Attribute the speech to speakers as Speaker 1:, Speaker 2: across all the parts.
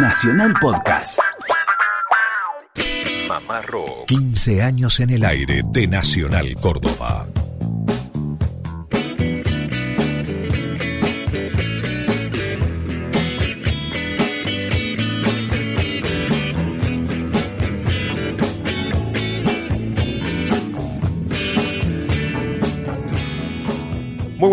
Speaker 1: Nacional Podcast.
Speaker 2: Mamá Rock. 15 años en el aire de Nacional Córdoba.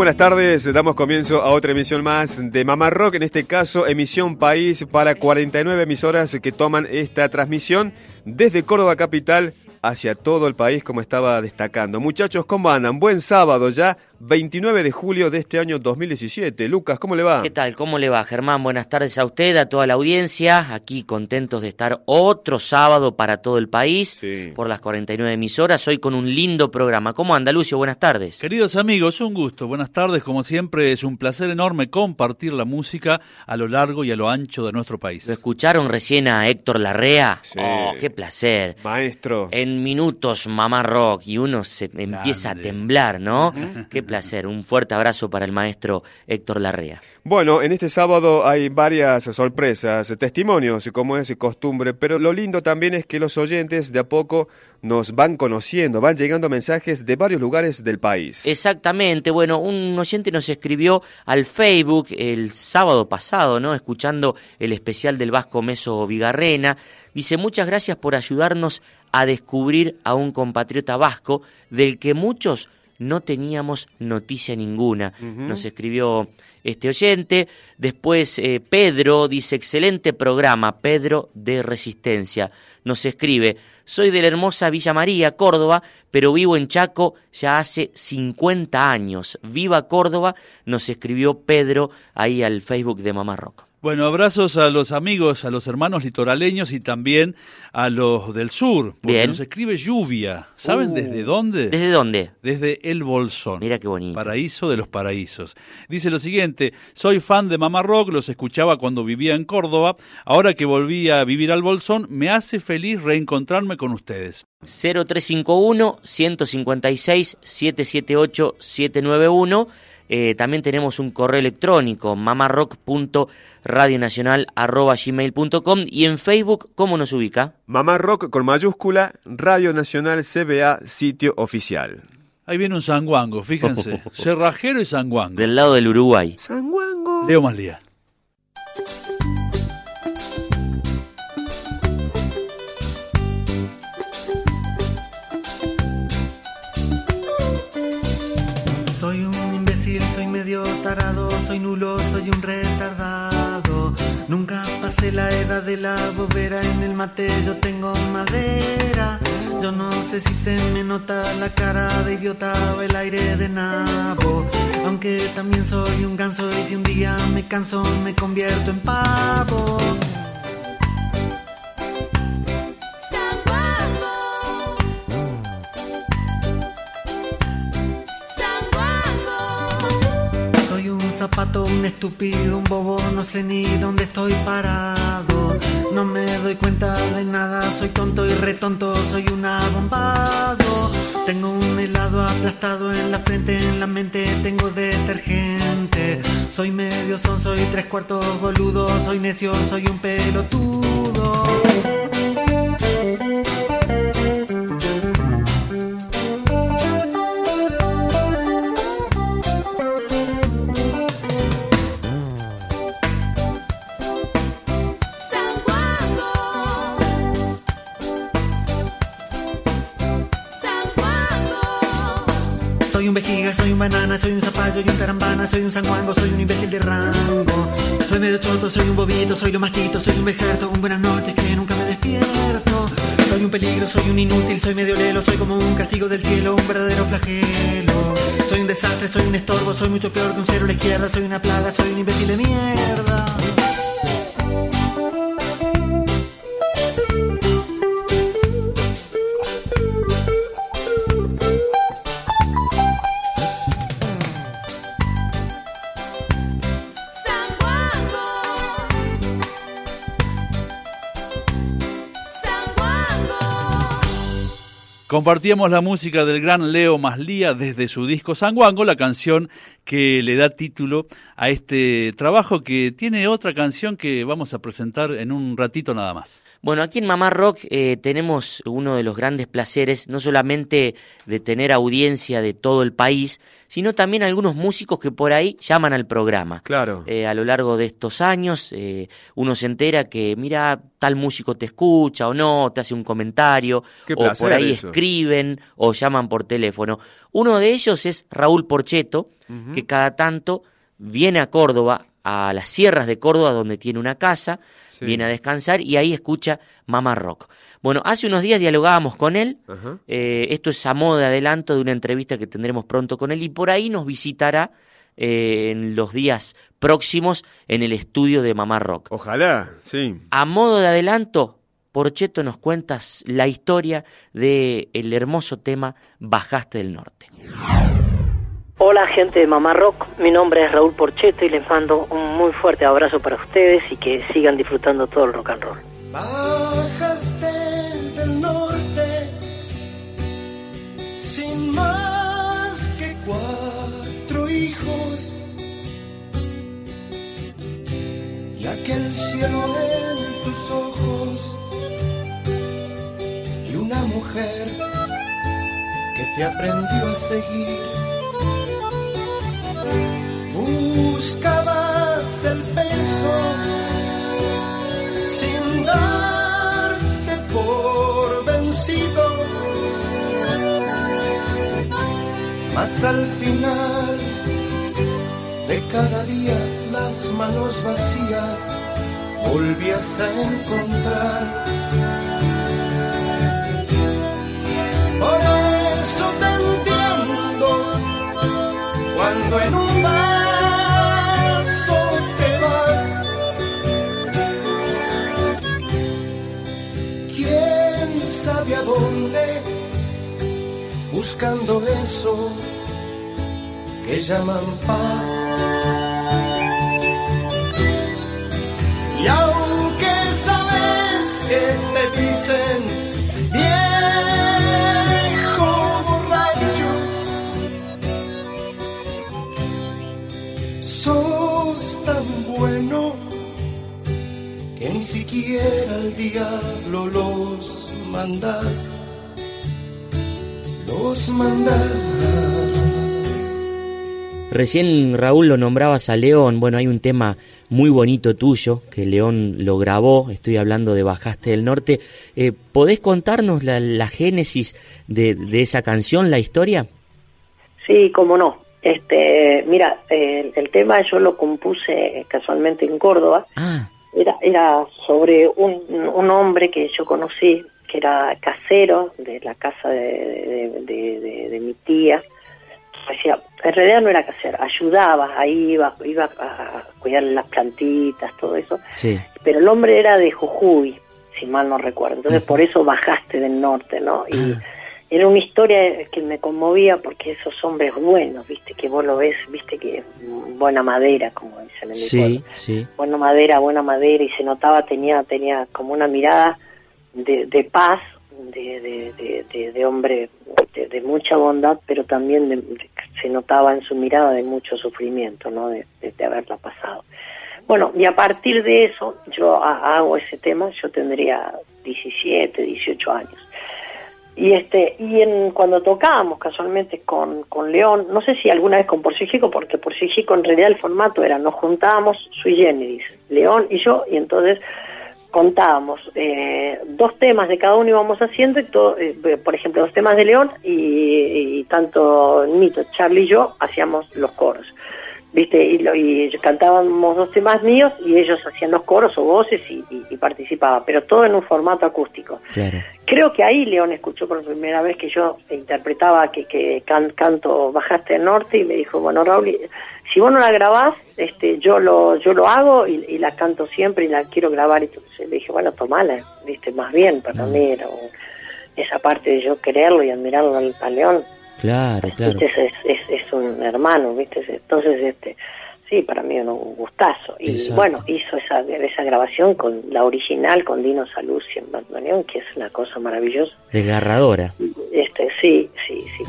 Speaker 3: Buenas tardes, damos comienzo a otra emisión más de Mamá Rock, en este caso emisión país para 49 emisoras que toman esta transmisión desde Córdoba Capital hacia todo el país como estaba destacando. Muchachos, ¿cómo andan? Buen sábado ya, 29 de julio de este año 2017. Lucas, ¿cómo le va?
Speaker 4: ¿Qué tal? ¿Cómo le va, Germán? Buenas tardes a usted, a toda la audiencia. Aquí contentos de estar otro sábado para todo el país por las 49 emisoras. Hoy con un lindo programa. ¿Cómo anda, Lucio? Buenas tardes.
Speaker 5: Queridos amigos, un gusto. Buenas tardes. Como siempre, es un placer enorme compartir la música a lo largo y a lo ancho de nuestro país.
Speaker 4: ¿Lo escucharon recién a Héctor Larrea? Oh, qué placer.
Speaker 3: Maestro.
Speaker 4: En minutos, mamá rock, y uno se empieza a temblar, ¿no? qué placer. Un fuerte abrazo para el maestro Héctor Larrea.
Speaker 3: Bueno, en este sábado hay varias sorpresas, testimonios, como es costumbre, pero lo lindo también es que los oyentes de a poco nos van conociendo, van llegando mensajes de varios lugares del país.
Speaker 4: Exactamente, bueno, un oyente nos escribió al Facebook el sábado pasado, ¿no? Escuchando el especial del Vasco Meso Vigarrena. Dice, muchas gracias por ayudarnos a descubrir a un compatriota vasco del que muchos no teníamos noticia ninguna. Nos escribió este oyente. Después eh, Pedro dice, excelente programa, Pedro de Resistencia. Nos escribe, soy de la hermosa Villa María, Córdoba, pero vivo en Chaco ya hace 50 años. Viva Córdoba, nos escribió Pedro ahí al Facebook de Mamá Rock.
Speaker 5: Bueno, abrazos a los amigos, a los hermanos litoraleños y también a los del sur. Porque nos escribe lluvia. ¿Saben uh. desde dónde?
Speaker 4: ¿Desde dónde?
Speaker 5: Desde El Bolsón.
Speaker 4: Mira qué bonito.
Speaker 5: Paraíso de los paraísos. Dice lo siguiente, soy fan de Mamá Rock, los escuchaba cuando vivía en Córdoba. Ahora que volví a vivir al Bolsón, me hace feliz reencontrarme con ustedes.
Speaker 4: 0351 156 778 791 eh, también tenemos un correo electrónico, mamarrock.radionacional.gmail.com y en Facebook, ¿cómo nos ubica?
Speaker 3: Mamarrock con mayúscula, Radio Nacional CBA, sitio oficial.
Speaker 5: Ahí viene un sanguango, fíjense. Cerrajero y sanguango.
Speaker 4: Del lado del Uruguay.
Speaker 3: Sanguango.
Speaker 5: Leo Maslía.
Speaker 6: Soy nulo, soy un retardado. Nunca pasé la edad de la bobera, en el mate yo tengo madera. Yo no sé si se me nota la cara de idiota o el aire de nabo. Aunque también soy un ganso y si un día me canso me convierto en pavo. Zapato, un estúpido, un bobo, no sé ni dónde estoy parado. No me doy cuenta de nada, soy tonto y retonto, soy un abombado. Tengo un helado aplastado en la frente, en la mente tengo detergente. Soy medio son, soy tres cuartos boludo, soy necio, soy un pelotudo. Soy un tarambana, soy un sanguango, soy un imbécil de rango. Soy medio choto, soy un bobito, soy lo mastito, soy un vejerto, un buenas noches que nunca me despierto. Soy un peligro, soy un inútil, soy medio lelo, soy como un castigo del cielo, un verdadero flagelo. Soy un desastre, soy un estorbo, soy mucho peor que un cero a la izquierda, soy una plaga, soy un imbécil de mierda.
Speaker 5: Compartíamos la música del gran Leo Maslía desde su disco Sanguango, la canción que le da título a este trabajo que tiene otra canción que vamos a presentar en un ratito nada más.
Speaker 4: Bueno, aquí en Mamá Rock eh, tenemos uno de los grandes placeres, no solamente de tener audiencia de todo el país, sino también algunos músicos que por ahí llaman al programa.
Speaker 3: Claro.
Speaker 4: Eh, a lo largo de estos años, eh, uno se entera que, mira, tal músico te escucha o no, te hace un comentario, o por ahí
Speaker 3: eso.
Speaker 4: escriben o llaman por teléfono. Uno de ellos es Raúl Porcheto, que cada tanto viene a Córdoba, a las sierras de Córdoba, donde tiene una casa,
Speaker 3: Sí.
Speaker 4: viene a descansar y ahí escucha Mamá Rock. Bueno, hace unos días dialogábamos con él, eh, esto es a modo de adelanto de una entrevista que tendremos pronto con él y por ahí nos visitará eh, en los días próximos en el estudio de Mamá Rock.
Speaker 3: Ojalá, sí.
Speaker 4: A modo de adelanto, Porcheto nos cuentas la historia de el hermoso tema Bajaste del Norte.
Speaker 1: Hola gente de Mamá Rock, mi nombre es Raúl Porcheto y les mando un muy fuerte abrazo para ustedes y que sigan disfrutando todo el rock and roll.
Speaker 7: Bajaste hijos y aquel cielo en tus ojos y una mujer que te aprendió a seguir. Buscabas el peso sin darte por vencido. Mas al final cada día las manos vacías volvías a encontrar. Por eso te entiendo cuando en un vaso te vas. ¿Quién sabe a dónde? Buscando eso que llaman paz. Y aunque sabes que te dicen viejo borracho, sos tan bueno que ni siquiera al diablo los mandas, los mandas.
Speaker 4: Recién Raúl lo nombrabas a León, bueno, hay un tema muy bonito tuyo que León lo grabó, estoy hablando de Bajaste del Norte. Eh, ¿Podés contarnos la, la génesis de, de esa canción, la historia?
Speaker 1: Sí, cómo no. Este, mira, el, el tema yo lo compuse casualmente en Córdoba.
Speaker 4: Ah,
Speaker 1: Era, era sobre un, un hombre que yo conocí, que era casero de la casa de, de- de- de- de mi tía. Decía, en realidad no era casero, ayudaba, ahí iba, iba a cuidar las plantitas, todo eso.
Speaker 4: sí.
Speaker 1: Pero el hombre era de Jujuy, si mal no recuerdo. Entonces por eso bajaste del norte, ¿no? Y
Speaker 4: Ah.
Speaker 1: era una historia que me conmovía porque esos hombres buenos, viste, que vos lo ves, viste que buena madera, como dicen en mi
Speaker 4: Sí,
Speaker 1: pueblo
Speaker 4: sí.
Speaker 1: buena madera, buena madera, y se notaba, tenía, tenía como una mirada de, de paz, de, hombre de, mucha bondad, pero también se notaba en su mirada de mucho sufrimiento, ¿no? De, haberla pasado. Bueno, y a partir de eso yo ha- hago ese tema, yo tendría 17, 18 años. Y este y en, cuando tocábamos casualmente con, con León, no sé si alguna vez con Porcijico, porque Porcijico en realidad el formato era nos juntábamos sui generis, León y yo, y entonces contábamos eh, dos temas de cada uno íbamos haciendo, y todo, eh, por ejemplo, dos temas de León y, y tanto Nito, Charlie y yo hacíamos los coros. ¿Viste? Y, lo- y cantábamos dos temas míos y ellos hacían los coros o voces y, y, y participaba, pero todo en un formato acústico.
Speaker 4: Claro.
Speaker 1: Creo que ahí León escuchó por primera vez que yo interpretaba que, que can- canto Bajaste del Norte y me dijo, bueno Raúl, si vos no la grabás, este, yo lo yo lo hago y, y la canto siempre y la quiero grabar. Y entonces le dije, bueno, tomala, viste, más bien, para mí era un- esa parte de yo quererlo y admirarlo al, al León.
Speaker 4: Claro, claro.
Speaker 1: ¿viste? Es, es, es un hermano, ¿viste? Entonces, este, sí, para mí era un gustazo. Y
Speaker 4: Exacto.
Speaker 1: bueno, hizo esa, esa grabación con la original, con Dino Saluzzi en bandoneón, que es una cosa maravillosa.
Speaker 4: Desgarradora.
Speaker 1: Es Entonces, sí, sí, sí.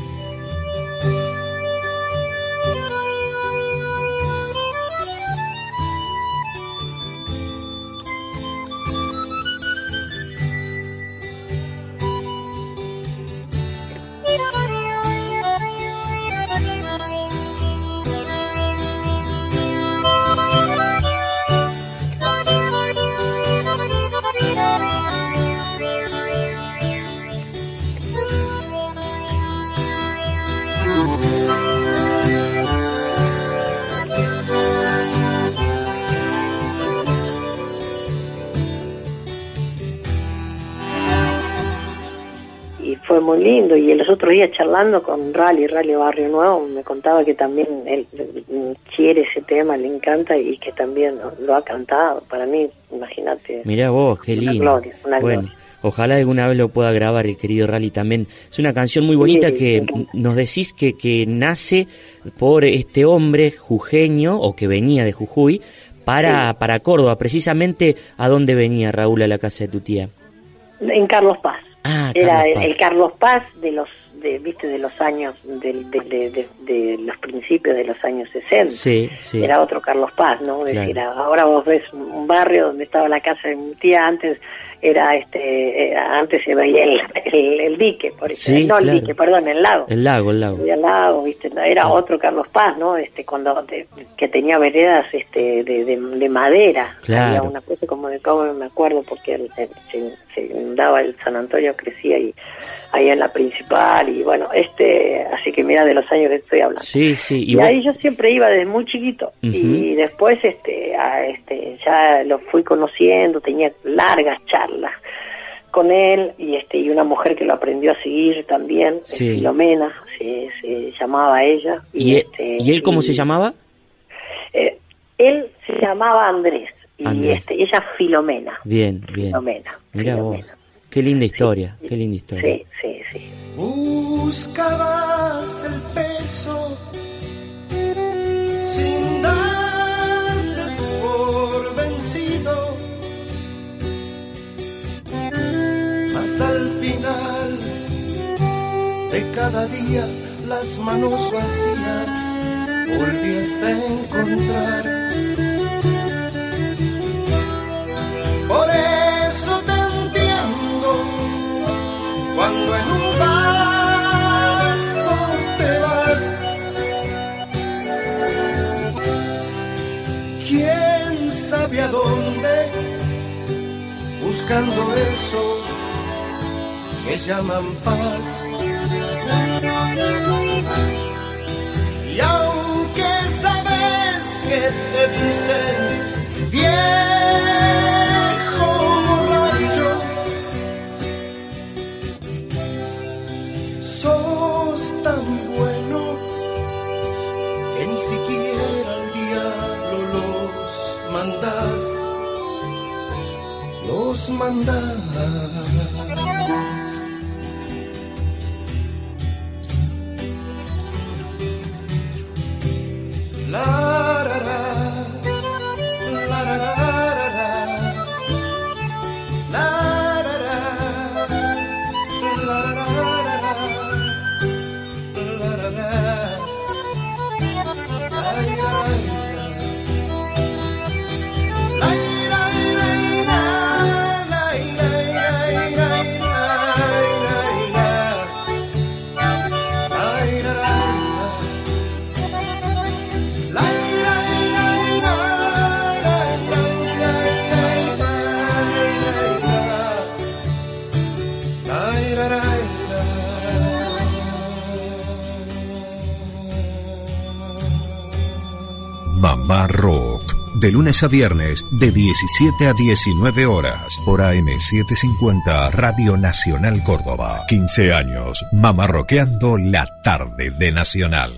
Speaker 1: Fue muy lindo. Y los otros días charlando con Rally, Rally Barrio Nuevo, me contaba que también él quiere ese tema, le encanta y que también lo ha cantado. Para mí, imagínate.
Speaker 4: Mirá vos, qué
Speaker 1: Una
Speaker 4: lindo.
Speaker 1: gloria, una
Speaker 4: bueno,
Speaker 1: gloria.
Speaker 4: ojalá alguna vez lo pueda grabar el querido Rally también. Es una canción muy bonita
Speaker 1: Sí,
Speaker 4: que nos decís que, que nace por este hombre jujeño o que venía de Jujuy para, para Córdoba. Precisamente, ¿a dónde venía Raúl a la casa de tu tía?
Speaker 1: En Carlos Paz.
Speaker 4: Ah,
Speaker 1: Era
Speaker 4: Carlos
Speaker 1: el, Carlos Paz de los, de, viste, de los años, del- de, de- de- de los principios de los años 60.
Speaker 4: Sí, sí.
Speaker 1: Era otro Carlos Paz, ¿no?
Speaker 4: Claro.
Speaker 1: ahora vos ves un barrio donde estaba la casa de mi tía, antes era este, era- antes se veía el, el, el dique, por
Speaker 4: Sí,
Speaker 1: no el dique, perdón, el lago.
Speaker 4: El lago, el lago.
Speaker 1: Viste, era otro Carlos Paz, ¿no? Este, cuando de- que tenía veredas este de, de, de madera,
Speaker 4: Claro.
Speaker 1: había una cosa como de cómo me acuerdo porque el- el- se, se inundaba el San Antonio crecía y ahí en la principal y bueno, este, así que mira de los años que estoy hablando.
Speaker 4: Sí, sí.
Speaker 1: Y, ahí yo siempre iba desde muy chiquito y después este, a, este ya lo fui conociendo, tenía largas charlas con él y este y una mujer que lo aprendió a seguir también,
Speaker 4: Sí.
Speaker 1: Filomena, se, se llamaba ella.
Speaker 4: ¿Y, él-
Speaker 1: este,
Speaker 4: ¿Y él cómo se llamaba?
Speaker 1: eh, él se llamaba Andrés y
Speaker 4: Andrés.
Speaker 1: este ella Filomena.
Speaker 4: Bien, bien.
Speaker 1: Filomena.
Speaker 4: Mira vos. Qué linda historia, qué linda historia.
Speaker 1: Sí, sí, sí.
Speaker 7: Buscabas el peso sin darle por vencido, mas al final de cada día las manos vacías volvías a encontrar. Por eso que llaman paz. Y aunque sabes que te dicen viejo borracho, sos tan bueno que ni siquiera al diablo los mandas, los mandas.
Speaker 2: Mamá Rock. De lunes a viernes, de 17 a 19 horas, por AM750, Radio Nacional Córdoba. 15 años, mamarroqueando la tarde de Nacional.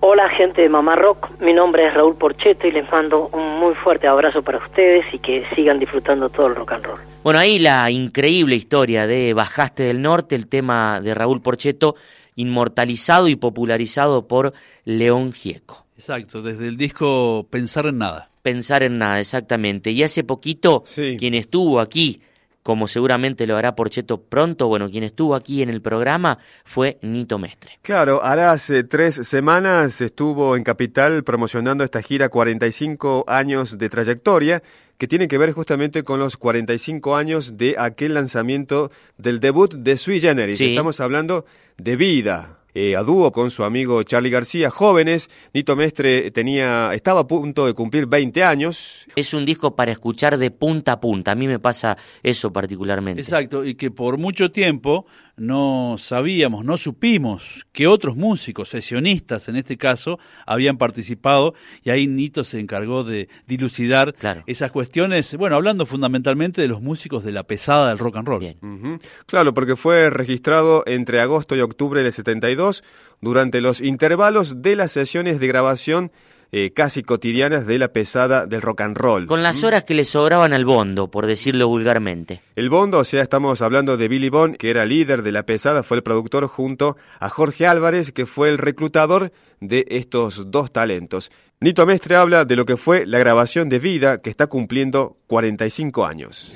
Speaker 1: Hola gente de Mamá Rock, mi nombre es Raúl Porcheto y les mando un muy fuerte abrazo para ustedes y que sigan disfrutando todo el rock and roll.
Speaker 4: Bueno, ahí la increíble historia de Bajaste del Norte, el tema de Raúl Porcheto, inmortalizado y popularizado por León Gieco.
Speaker 5: Exacto, desde el disco Pensar en Nada.
Speaker 4: Pensar en nada, exactamente. Y hace poquito,
Speaker 3: Sí.
Speaker 4: quien estuvo aquí como seguramente lo hará Porcheto pronto, bueno, quien estuvo aquí en el programa fue Nito Mestre.
Speaker 3: Claro, ahora hace tres semanas estuvo en Capital promocionando esta gira 45 años de trayectoria que tiene que ver justamente con los 45 años de aquel lanzamiento del debut de Sui Generis.
Speaker 4: Sí.
Speaker 3: Estamos hablando de vida. Eh, a dúo con su amigo Charlie García, jóvenes. Nito Mestre tenía, estaba a punto de cumplir 20 años.
Speaker 4: Es un disco para escuchar de punta a punta, a mí me pasa eso particularmente.
Speaker 5: Exacto, y que por mucho tiempo no sabíamos, no supimos que otros músicos, sesionistas en este caso, habían participado y ahí Nito se encargó de dilucidar
Speaker 4: Claro.
Speaker 5: esas cuestiones, bueno, hablando fundamentalmente de los músicos de la pesada del rock and roll.
Speaker 4: Bien.
Speaker 3: Claro, porque fue registrado entre agosto y octubre del 72 durante los intervalos de las sesiones de grabación eh, casi cotidianas de la pesada del rock and roll.
Speaker 4: Con las horas que le sobraban al bondo, por decirlo vulgarmente.
Speaker 3: El Bondo, o sea, estamos hablando de Billy Bond, que era líder de la pesada, fue el productor junto a Jorge Álvarez, que fue el reclutador de estos dos talentos. Nito Mestre habla de lo que fue la grabación de Vida, que está cumpliendo 45 años.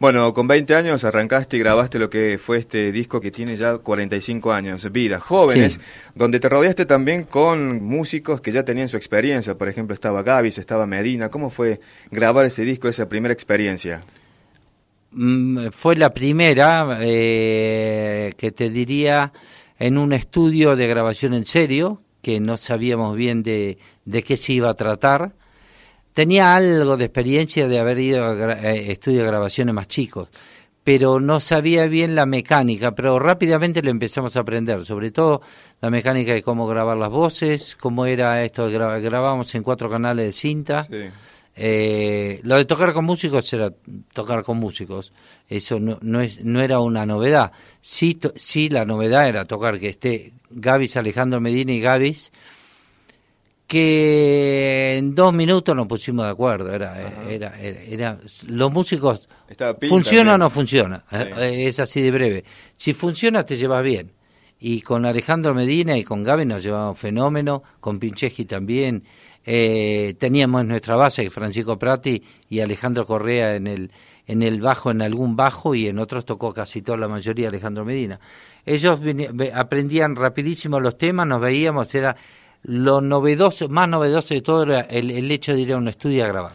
Speaker 8: Bueno, con 20 años arrancaste y grabaste lo que fue este disco que tiene ya 45 años, Vida, jóvenes,
Speaker 9: Sí.
Speaker 8: donde te rodeaste también con músicos que ya tenían su experiencia, por ejemplo estaba Gavis, estaba Medina, ¿cómo fue grabar ese disco, esa primera experiencia?
Speaker 9: Mm, fue la primera eh, que te diría en un estudio de grabación en serio, que no sabíamos bien de, de qué se iba a tratar. Tenía algo de experiencia de haber ido a gra- eh, estudios de grabaciones más chicos, pero no sabía bien la mecánica, pero rápidamente lo empezamos a aprender, sobre todo la mecánica de cómo grabar las voces, cómo era esto, gra- grabábamos en cuatro canales de cinta.
Speaker 8: Sí.
Speaker 9: Eh, lo de tocar con músicos era tocar con músicos. Eso no, no, es, no era una novedad. Sí, to- sí, la novedad era tocar que esté Gavis, Alejandro Medina y Gavis, que en dos minutos nos pusimos de acuerdo. Era, era, era, era- los músicos, ¿funciona o no funciona?
Speaker 8: Sí.
Speaker 9: Eh, Es así de breve. Si funciona, te llevas bien. Y con Alejandro Medina y con Gaby nos llevamos fenómeno, con Pincheski también. Eh, teníamos nuestra base, Francisco Prati y Alejandro Correa en el, en el bajo, en algún bajo, y en otros tocó casi toda la mayoría Alejandro Medina. Ellos aprendían rapidísimo los temas, nos veíamos, era lo novedoso, más novedoso de todo era el, el hecho de ir a un estudio a grabar,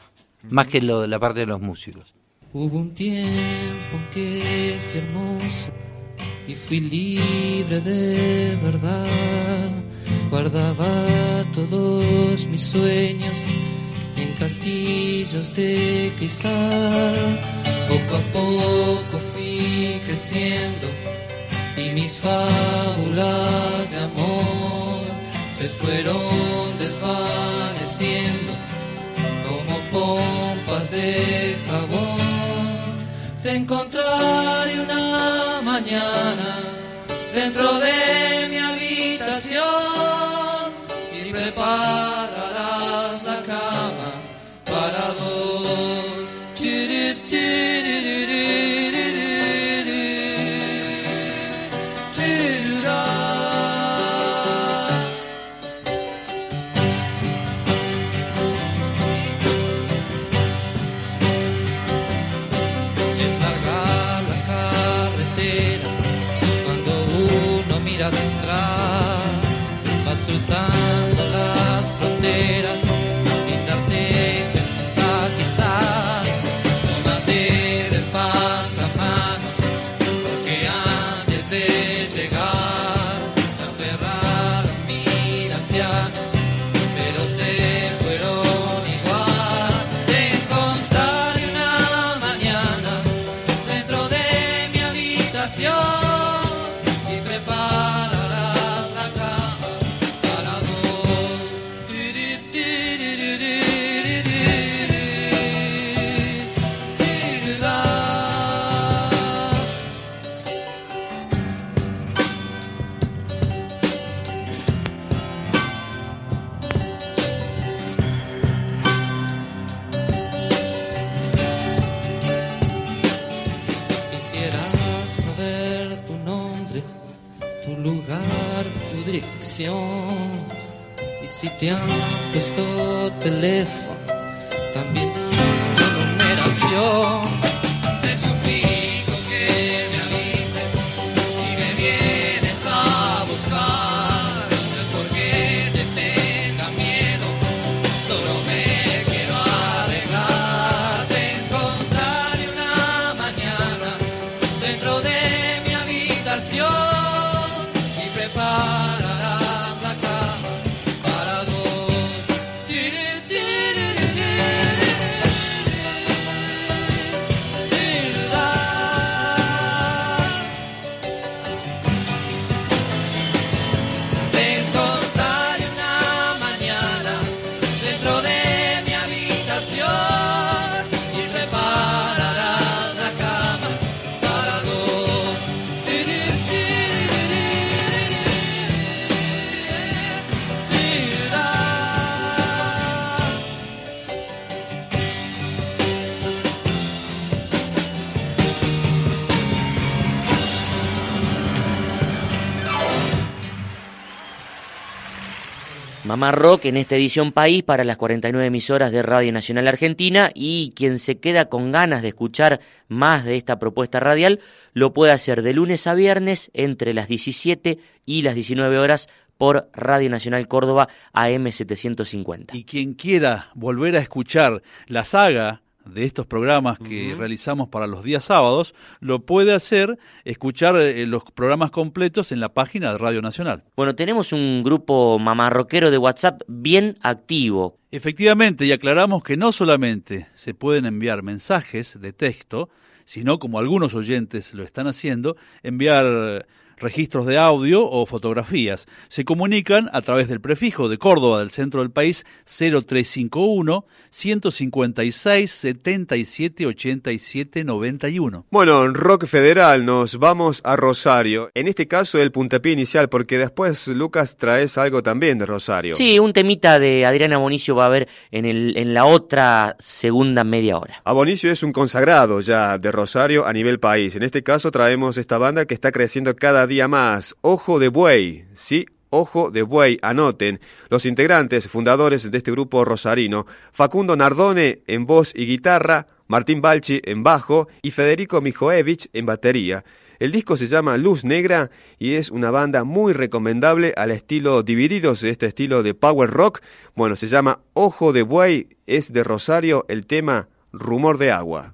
Speaker 9: más que lo, la parte de los músicos.
Speaker 10: Hubo un tiempo que fui hermoso y fui libre de verdad. Guardaba todos mis sueños en castillos de cristal. Poco a poco fui creciendo y mis fábulas de amor se fueron desvaneciendo como pompas de jabón. Te encontraré una mañana dentro de mi habitación y prepararás
Speaker 4: Mamá Rock en esta edición País para las 49 emisoras de Radio Nacional Argentina y quien se queda con ganas de escuchar más de esta propuesta radial lo puede hacer de lunes a viernes entre las 17 y las 19 horas por Radio Nacional Córdoba AM 750.
Speaker 5: Y quien quiera volver a escuchar la saga de estos programas que realizamos para los días sábados, lo puede hacer, escuchar eh, los programas completos en la página de Radio Nacional.
Speaker 4: Bueno, tenemos un grupo mamarroquero de WhatsApp bien activo.
Speaker 5: Efectivamente, y aclaramos que no solamente se pueden enviar mensajes de texto, sino como algunos oyentes lo están haciendo, enviar registros de audio o fotografías. Se comunican a través del prefijo de Córdoba del centro del país 0351 156 77 87 91.
Speaker 3: Bueno, en Rock Federal nos vamos a Rosario. En este caso el puntapié inicial, porque después, Lucas, traes algo también de Rosario.
Speaker 4: Sí, un temita de Adriana Bonicio va a haber en, el, en la otra segunda media hora.
Speaker 3: Abonicio es un consagrado ya de Rosario a nivel país. En este caso traemos esta banda que está creciendo cada día más. Ojo de Buey, ¿sí? Ojo de Buey, anoten. Los integrantes fundadores de este grupo rosarino, Facundo Nardone en voz y guitarra, Martín Balchi en bajo y Federico Mijoevich en batería. El disco se llama Luz Negra y es una banda muy recomendable al estilo Divididos, este estilo de power rock. Bueno, se llama Ojo de Buey, es de Rosario el tema Rumor de Agua.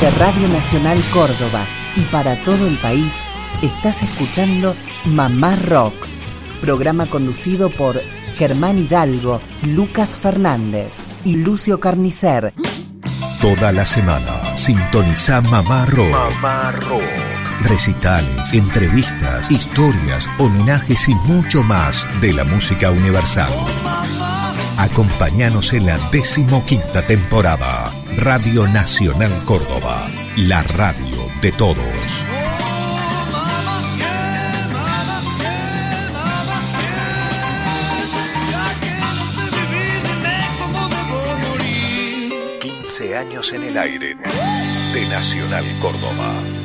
Speaker 11: Desde Radio Nacional Córdoba y para todo el país, estás escuchando Mamá Rock, programa conducido por Germán Hidalgo, Lucas Fernández y Lucio Carnicer.
Speaker 2: Toda la semana sintoniza Mamá Rock. Mamá Rock. Recitales, entrevistas, historias, homenajes y mucho más de la música universal. Acompáñanos en la decimoquinta temporada. Radio Nacional Córdoba, la radio de todos. años en el aire de Nacional Córdoba.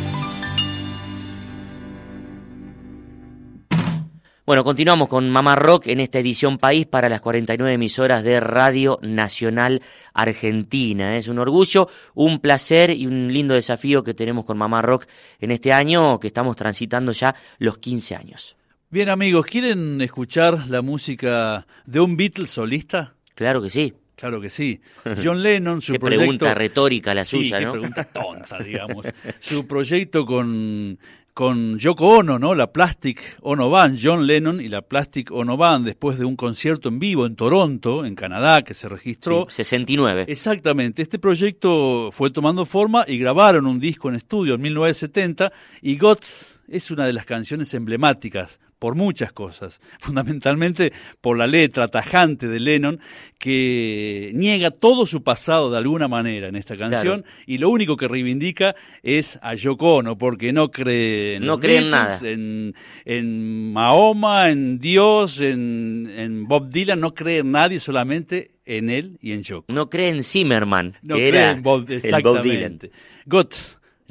Speaker 4: Bueno, continuamos con Mamá Rock en esta edición País para las 49 emisoras de Radio Nacional Argentina. Es un orgullo, un placer y un lindo desafío que tenemos con Mamá Rock en este año que estamos transitando ya los 15 años.
Speaker 5: Bien amigos, ¿quieren escuchar la música de un Beatle solista?
Speaker 4: Claro que sí.
Speaker 5: Claro que sí. John Lennon, su
Speaker 4: qué
Speaker 5: proyecto...
Speaker 4: pregunta retórica la
Speaker 5: sí,
Speaker 4: suya,
Speaker 5: qué
Speaker 4: ¿no?
Speaker 5: pregunta tonta, digamos. su proyecto con, con Yoko Ono, ¿no? La Plastic Ono Band, John Lennon y la Plastic Ono Band, después de un concierto en vivo en Toronto, en Canadá, que se registró.
Speaker 4: Sí, 69.
Speaker 5: Exactamente. Este proyecto fue tomando forma y grabaron un disco en estudio en 1970 y Got es una de las canciones emblemáticas por muchas cosas, fundamentalmente por la letra tajante de Lennon que niega todo su pasado de alguna manera en esta canción
Speaker 4: Claro.
Speaker 5: y lo único que reivindica es a Yoko Ono porque no cree en
Speaker 4: No cree en nada.
Speaker 5: en, en Mahoma, en Dios, en, en Bob Dylan, no cree en nadie, solamente en él y en Yoko.
Speaker 4: No cree en Zimmerman,
Speaker 5: No
Speaker 4: que
Speaker 5: cree
Speaker 4: era
Speaker 5: en Bob,
Speaker 4: el Bob Dylan.
Speaker 5: exactamente. Got,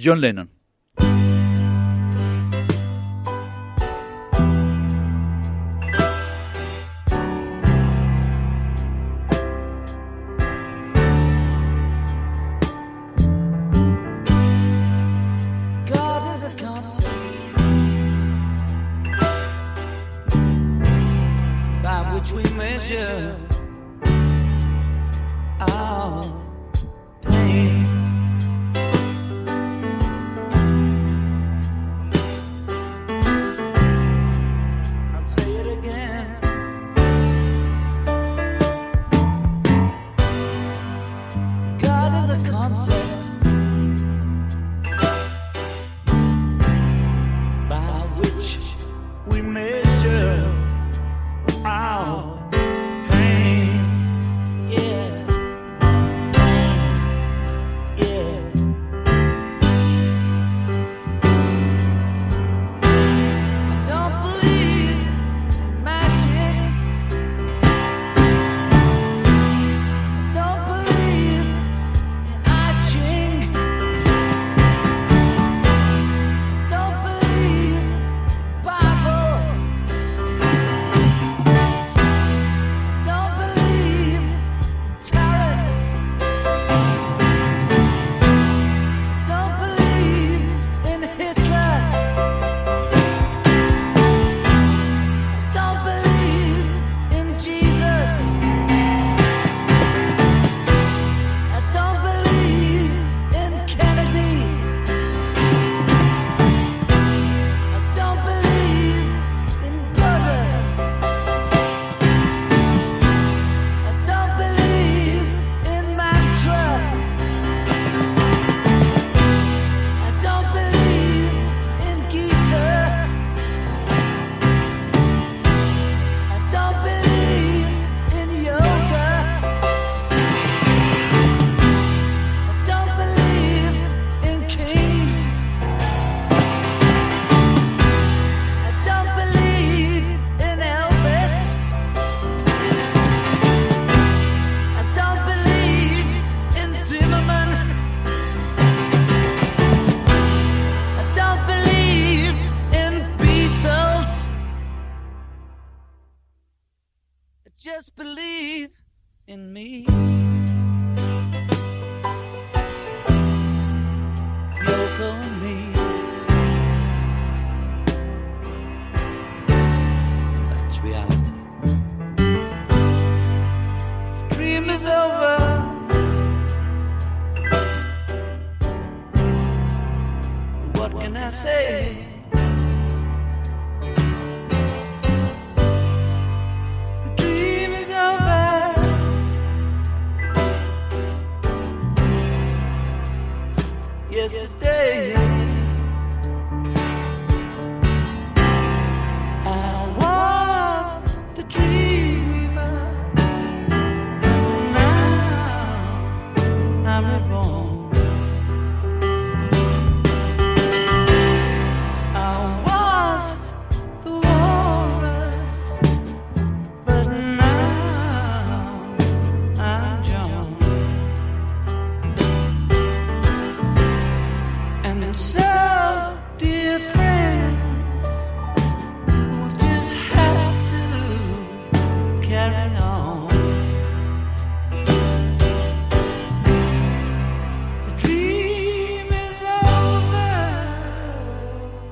Speaker 5: John Lennon.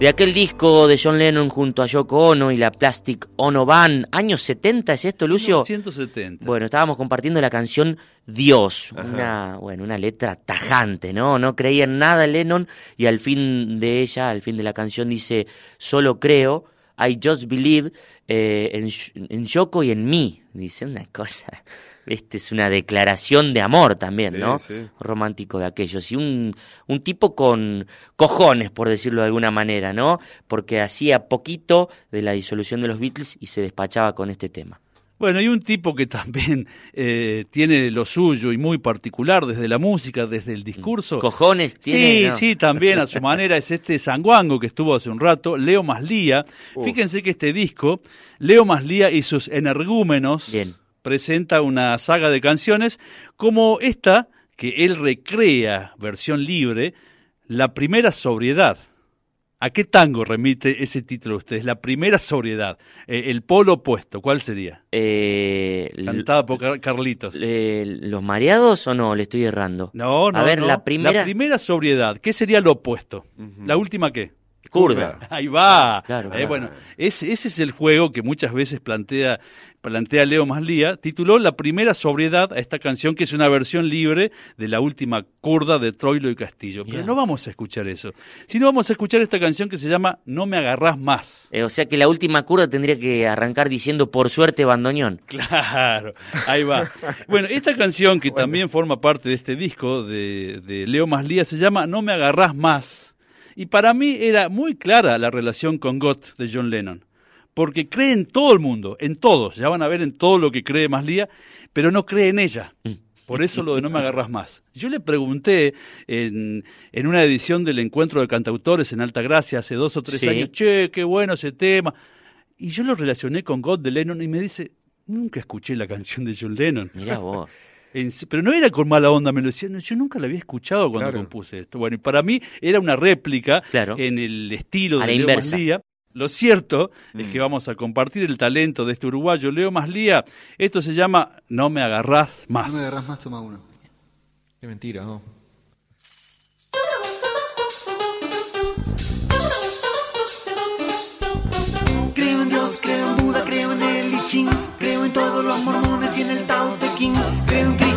Speaker 4: De aquel disco de John Lennon junto a Yoko Ono y la Plastic Ono Band, años 70, ¿es esto, Lucio?
Speaker 5: 170.
Speaker 4: Bueno, estábamos compartiendo la canción Dios,
Speaker 5: Ajá.
Speaker 4: una, bueno, una letra tajante, ¿no? No creía en nada Lennon y al fin de ella, al fin de la canción dice, solo creo, I just believe eh, en, en Yoko y en mí. Dice una cosa, este es una declaración de amor también,
Speaker 3: Sí,
Speaker 4: ¿no?
Speaker 3: sí.
Speaker 4: Romántico de aquellos. Y un, un tipo con cojones, por decirlo de alguna manera, ¿no? Porque hacía poquito de la disolución de los Beatles y se despachaba con este tema.
Speaker 5: Bueno, y un tipo que también eh, tiene lo suyo y muy particular desde la música, desde el discurso.
Speaker 4: Cojones tiene,
Speaker 5: Sí,
Speaker 4: ¿no?
Speaker 5: sí, también a su manera es este sanguango que estuvo hace un rato, Leo Maslía.
Speaker 4: Uf.
Speaker 5: Fíjense que este disco, Leo Maslía y sus energúmenos,
Speaker 4: Bien.
Speaker 5: presenta una saga de canciones como esta que él recrea, versión libre, la primera sobriedad. ¿A qué tango remite ese título de ustedes? La primera sobriedad. Eh, el polo opuesto, ¿cuál sería?
Speaker 4: Eh,
Speaker 5: Cantada por Car- Carlitos.
Speaker 4: eh, ¿Los mareados o no? Le estoy errando.
Speaker 5: No, no.
Speaker 4: A ver,
Speaker 5: no.
Speaker 4: la primera.
Speaker 5: La primera sobriedad. ¿Qué sería lo opuesto? ¿La última qué?
Speaker 4: Curva.
Speaker 5: Ahí va.
Speaker 4: Claro,
Speaker 5: Eh,
Speaker 4: claro.
Speaker 5: bueno, ese es el juego que muchas veces plantea, plantea Leo Maslía. Tituló La primera sobriedad a esta canción, que es una versión libre de la última curda de Troilo y Castillo. Pero no vamos a escuchar eso. Sino vamos a escuchar esta canción que se llama No me agarrás más.
Speaker 4: Eh, o sea que la última curva tendría que arrancar diciendo por suerte bandoneón.
Speaker 5: Claro, ahí va. Bueno, esta canción que también forma parte de este disco de, de Leo Maslía se llama No me agarrás más. Y para mí era muy clara la relación con Gott de John Lennon. Porque cree en todo el mundo, en todos. Ya van a ver en todo lo que cree Maslía, pero no cree en ella. Por eso lo de no me agarras más. Yo le pregunté en, en una edición del encuentro de cantautores en Alta Gracia hace dos o tres
Speaker 4: Sí.
Speaker 5: años, che, qué bueno ese tema. Y yo lo relacioné con God de Lennon y me dice, nunca escuché la canción de John Lennon.
Speaker 4: Mirá vos.
Speaker 5: Pero no era con mala onda, me lo decía, no, yo nunca la había escuchado cuando
Speaker 3: Claro.
Speaker 5: compuse esto. Bueno, y para mí era una réplica
Speaker 4: Claro.
Speaker 5: en el estilo de
Speaker 4: la
Speaker 5: Leo
Speaker 4: inversa.
Speaker 5: Maslía. Lo cierto es
Speaker 3: Mm.
Speaker 5: que vamos a compartir el talento de este uruguayo, Leo Maslía. Esto se llama No me agarrás más.
Speaker 7: No me agarras más, toma uno.
Speaker 8: Qué mentira, ¿no?
Speaker 6: Creo en Dios, creo en Buda, creo en el I Ching, creo en todos los mormones y en el Tao Te King,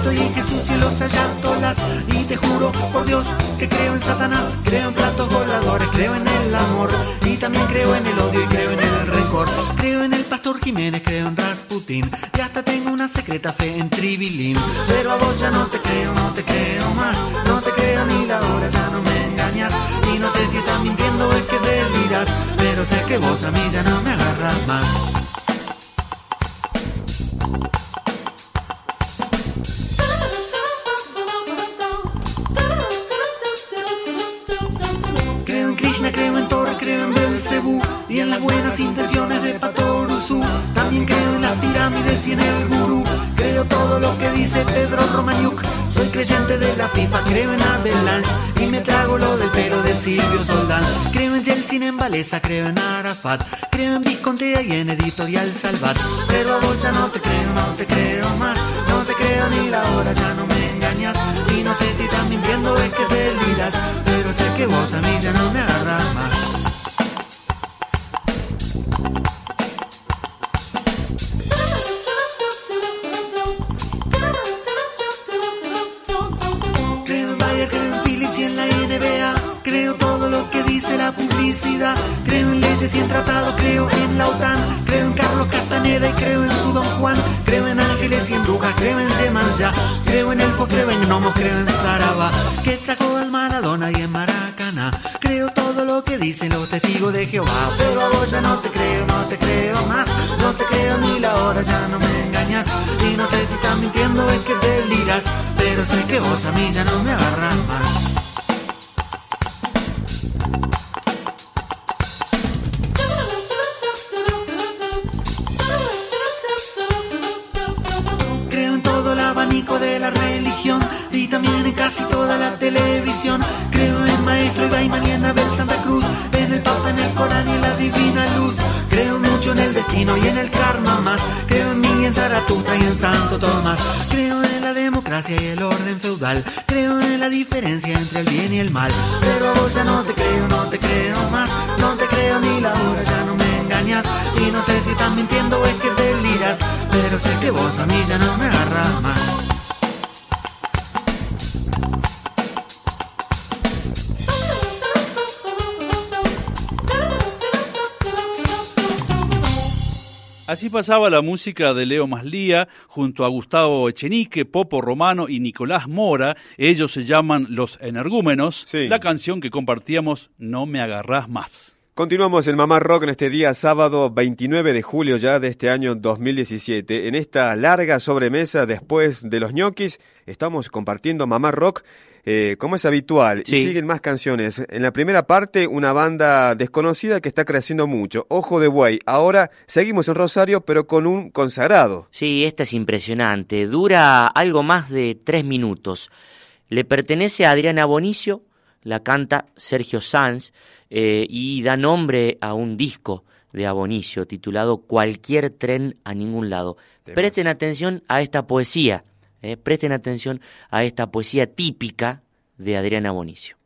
Speaker 6: creo en Jesús y en los ayatolas, y te juro por Dios que creo en Satanás, creo en platos voladores, creo en el amor, y también creo en el odio y creo en el rencor, creo en el pastor Jiménez, creo en Rasputin, y hasta tengo una secreta fe en Tribilín, pero a vos ya no te creo, no te creo más, no te creo ni la hora, ya no me engañas, y no sé si estás mintiendo o es que deliras, pero sé que vos a mí ya no me agarras más. Y en las buenas intenciones de Patoruzú. También creo en las pirámides y en el gurú. Creo todo lo que dice Pedro Romaniuk. Soy creyente de la FIFA, creo en Avalanche y me trago lo del pelo de Silvio Soldán. Creo en Yeltsin, en Valesa, creo en Arafat. Creo en Viscontea y en Editorial Salvat. Pero a vos ya no te creo, no te creo más. No te creo ni la hora, ya no me engañas. Y no sé si estás mintiendo es que te olvidas. Pero sé que vos a mí ya no me agarras más. Creo en leyes y en tratados, creo en la OTAN, creo en Y creo en su Don Juan. Creo en ángeles y en brujas, creo en Yemanjá, creo en elfos, creo en gnomos, creo en Saraba, que sacó al Maradona y en Maracaná. Creo todo lo que dicen los testigos de Jehová, pero a vos ya no te creo, no te creo más, no te creo ni la hora, ya no me engañas. Y no sé si estás mintiendo, es que deliras, pero sé que vos a mí ya no me agarras más. Casi toda la televisión. Creo en Maestro Ibai y en Abel Santa Cruz, en el Papa, en el Corán y en la Divina Luz. Creo mucho en el destino y en el karma más. Creo en mí, en Zaratustra y en Santo Tomás. Creo en la democracia y el orden feudal. Creo en la diferencia entre el bien y el mal. Pero vos ya no te creo, no te creo más. No te creo ni la hora, ya no me engañas. Y no sé si estás mintiendo o es que deliras. Pero sé que vos a mí ya no me agarras más.
Speaker 5: Así pasaba la música de Leo Maslía junto a Gustavo Echenique, Popo Romano y Nicolás Mora. Ellos se llaman Los Energúmenos.
Speaker 3: Sí.
Speaker 5: La canción que compartíamos, No me agarrás más.
Speaker 3: Continuamos en Mamá Rock en este día sábado 29 de julio ya de este año 2017. En esta larga sobremesa después de los ñoquis estamos compartiendo Mamá Rock eh, como es habitual
Speaker 4: Sí.
Speaker 3: y siguen más canciones. En la primera parte una banda desconocida que está creciendo mucho, Ojo de Buey. Ahora seguimos en Rosario pero con un consagrado.
Speaker 4: Sí, esta es impresionante. Dura algo más de tres minutos. Le pertenece a Adriana Bonicio, la canta Sergio Sanz eh, y da nombre a un disco de Abonicio titulado Cualquier tren a ningún lado.
Speaker 3: Temas.
Speaker 4: Presten atención a esta poesía, eh, presten atención a esta poesía típica de Adriana Bonicio.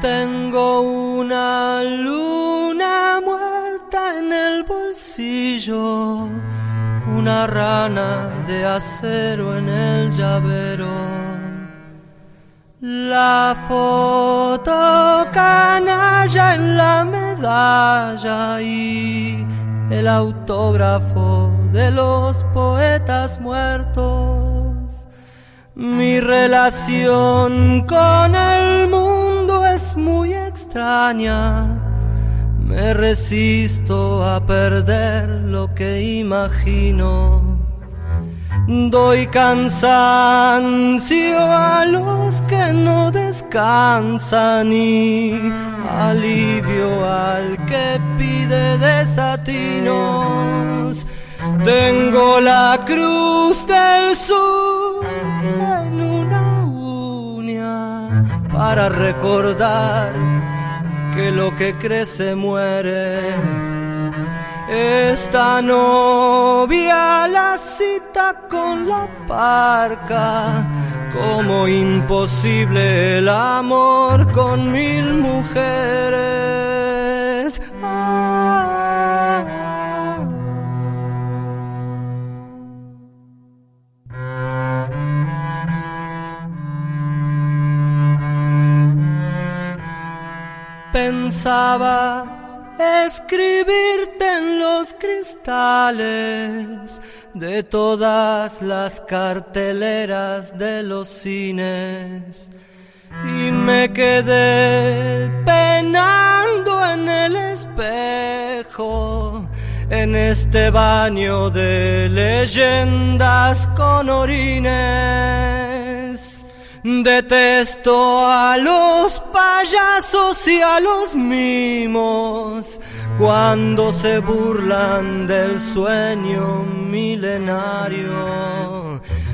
Speaker 7: Tengo una luna muerta en el bolsillo, una rana de acero en el llavero. La foto canalla en la medalla y el autógrafo de los poetas muertos. Mi relación con el mundo muy extraña. Me resisto a perder lo que imagino. Doy cansancio a los que no descansan y alivio al que pide desatinos. Tengo la cruz del sur para recordar que lo que crece muere. Esta novia la cita con la parca, como imposible el amor con mil mujeres. Ah. Pensaba escribirte en los cristales de todas las carteleras de los cines y me quedé penando en el espejo en este baño de leyendas con orines. Detesto a los payasos y a los mimos cuando se burlan del sueño milenario.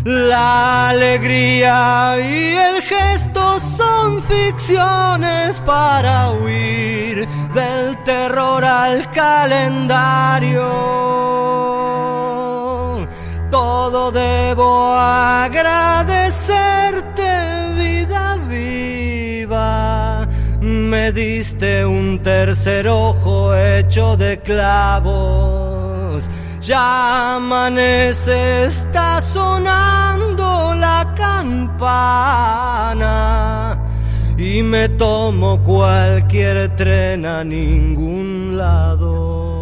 Speaker 7: La alegría y el gesto son ficciones para huir del terror al calendario. debo agradecerte, Me diste un tercer ojo hecho de clavos. Ya amanece, está sonando la campana. Y me tomo cualquier tren a ningún lado.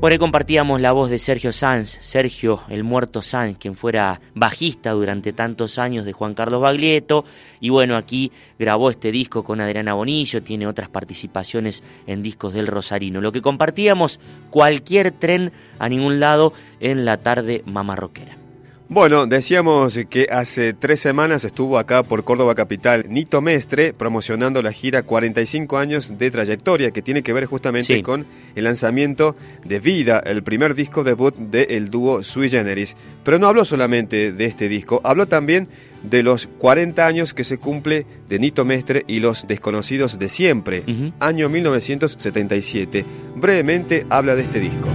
Speaker 4: Por ahí compartíamos la voz de Sergio Sanz, Sergio el muerto Sanz, quien fuera bajista durante tantos años de Juan Carlos Baglietto. Y bueno, aquí grabó este disco con Adriana Bonillo, tiene otras participaciones en discos del Rosarino. Lo que compartíamos, cualquier tren a ningún lado en la tarde mamarroquera.
Speaker 3: Bueno, decíamos que hace tres semanas estuvo acá por Córdoba Capital Nito Mestre promocionando la gira 45 años de trayectoria que tiene que ver justamente
Speaker 4: Sí.
Speaker 3: con el lanzamiento de Vida, el primer disco debut del dúo Sui Generis. Pero no habló solamente de este disco, habló también de los 40 años que se cumple de Nito Mestre y los desconocidos de siempre, año 1977. Brevemente habla de este disco.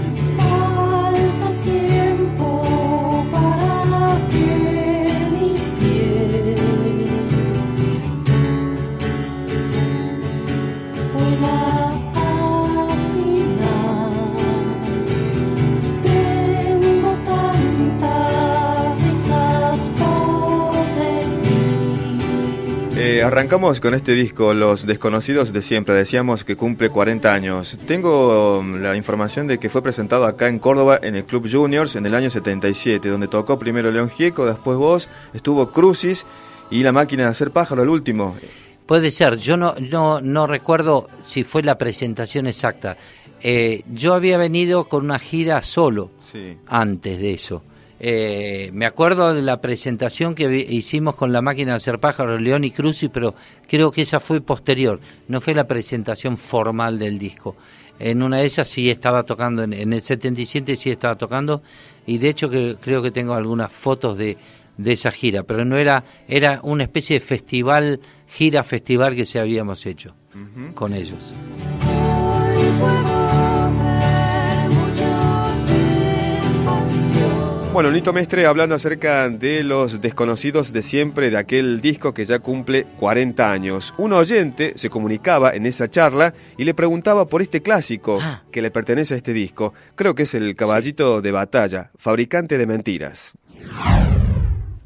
Speaker 3: Arrancamos con este disco, Los Desconocidos de Siempre. Decíamos que cumple 40 años. Tengo um, la información de que fue presentado acá en Córdoba en el Club Juniors en el año 77, donde tocó primero León Gieco, después vos, estuvo Crucis y La Máquina de Hacer Pájaro, el último.
Speaker 9: Puede ser, yo no, no, no recuerdo si fue la presentación exacta. Eh, yo había venido con una gira solo
Speaker 3: Sí.
Speaker 9: antes de eso. Eh, me acuerdo de la presentación que hicimos con la máquina de hacer pájaros, León y Cruci, pero creo que esa fue posterior, no fue la presentación formal del disco. En una de esas sí estaba tocando, en, en el 77 sí estaba tocando, y de hecho que creo que tengo algunas fotos de, de esa gira, pero no era, era una especie de festival, gira festival que se habíamos hecho con ellos.
Speaker 3: Bueno, Nito Mestre hablando acerca de los desconocidos de siempre de aquel disco que ya cumple 40 años. Un oyente se comunicaba en esa charla y le preguntaba por este clásico que le pertenece a este disco. Creo que es el Caballito de Batalla, fabricante de mentiras.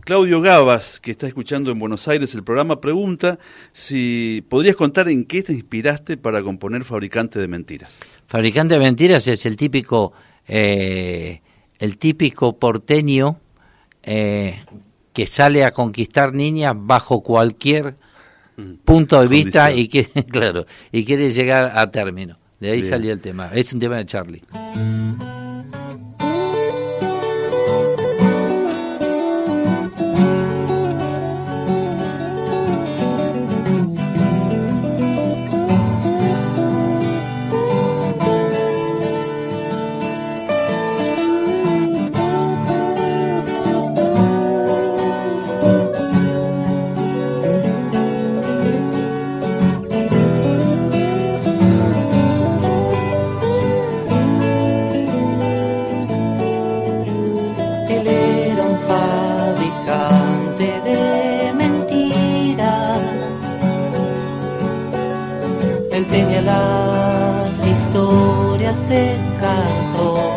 Speaker 5: Claudio Gabas, que está escuchando en Buenos Aires el programa, pregunta si podrías contar en qué te inspiraste para componer Fabricante de Mentiras.
Speaker 9: Fabricante de mentiras es el típico, eh, el típico porteño eh, que sale a conquistar niñas bajo cualquier punto de vista y que, claro, y quiere llegar a término. De ahí
Speaker 5: Bien.
Speaker 9: salió el tema. Es un tema de Charlie.
Speaker 12: Él tenía las historias de cartón.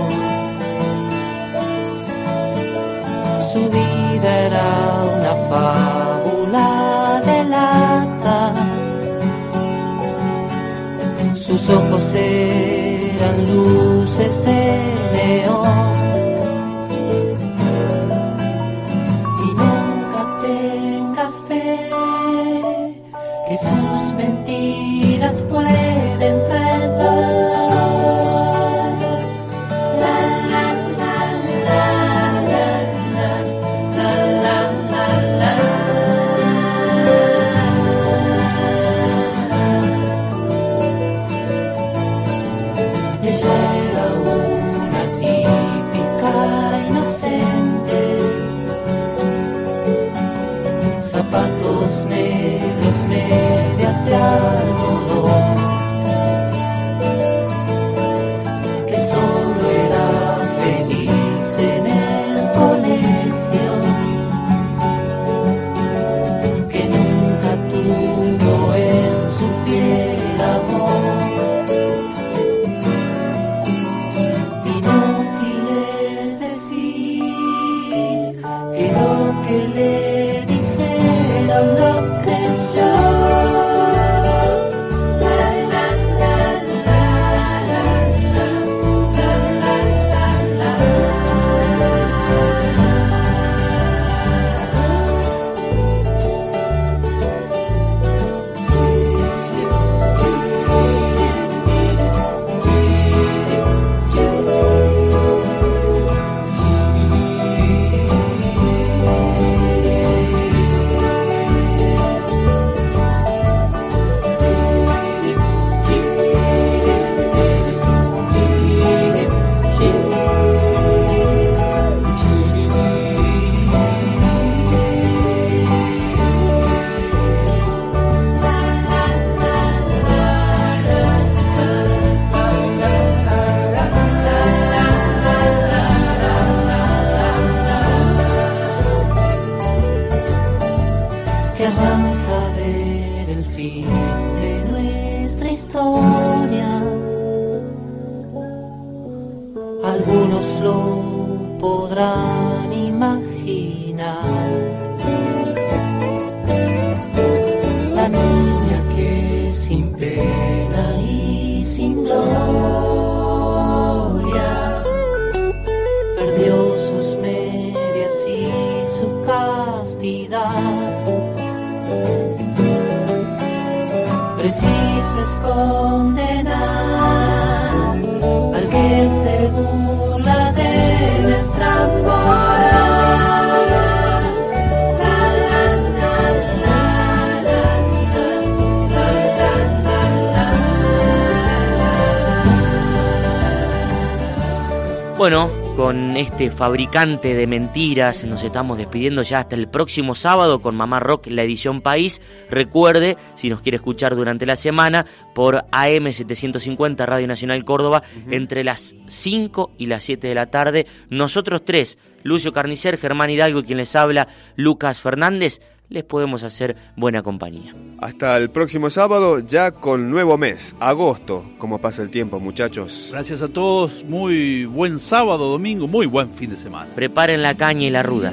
Speaker 4: Este fabricante de mentiras nos estamos despidiendo ya hasta el próximo sábado con Mamá Rock, la edición País. Recuerde, si nos quiere escuchar durante la semana, por AM750 Radio Nacional Córdoba, entre las 5 y las 7 de la tarde. Nosotros tres, Lucio Carnicer, Germán Hidalgo y quien les habla, Lucas Fernández, les podemos hacer buena compañía.
Speaker 3: Hasta el próximo sábado, ya con nuevo mes, agosto. ¿Cómo pasa el tiempo, muchachos?
Speaker 5: Gracias a todos, muy buen sábado, domingo, muy buen fin de semana.
Speaker 4: Preparen la caña y la ruda.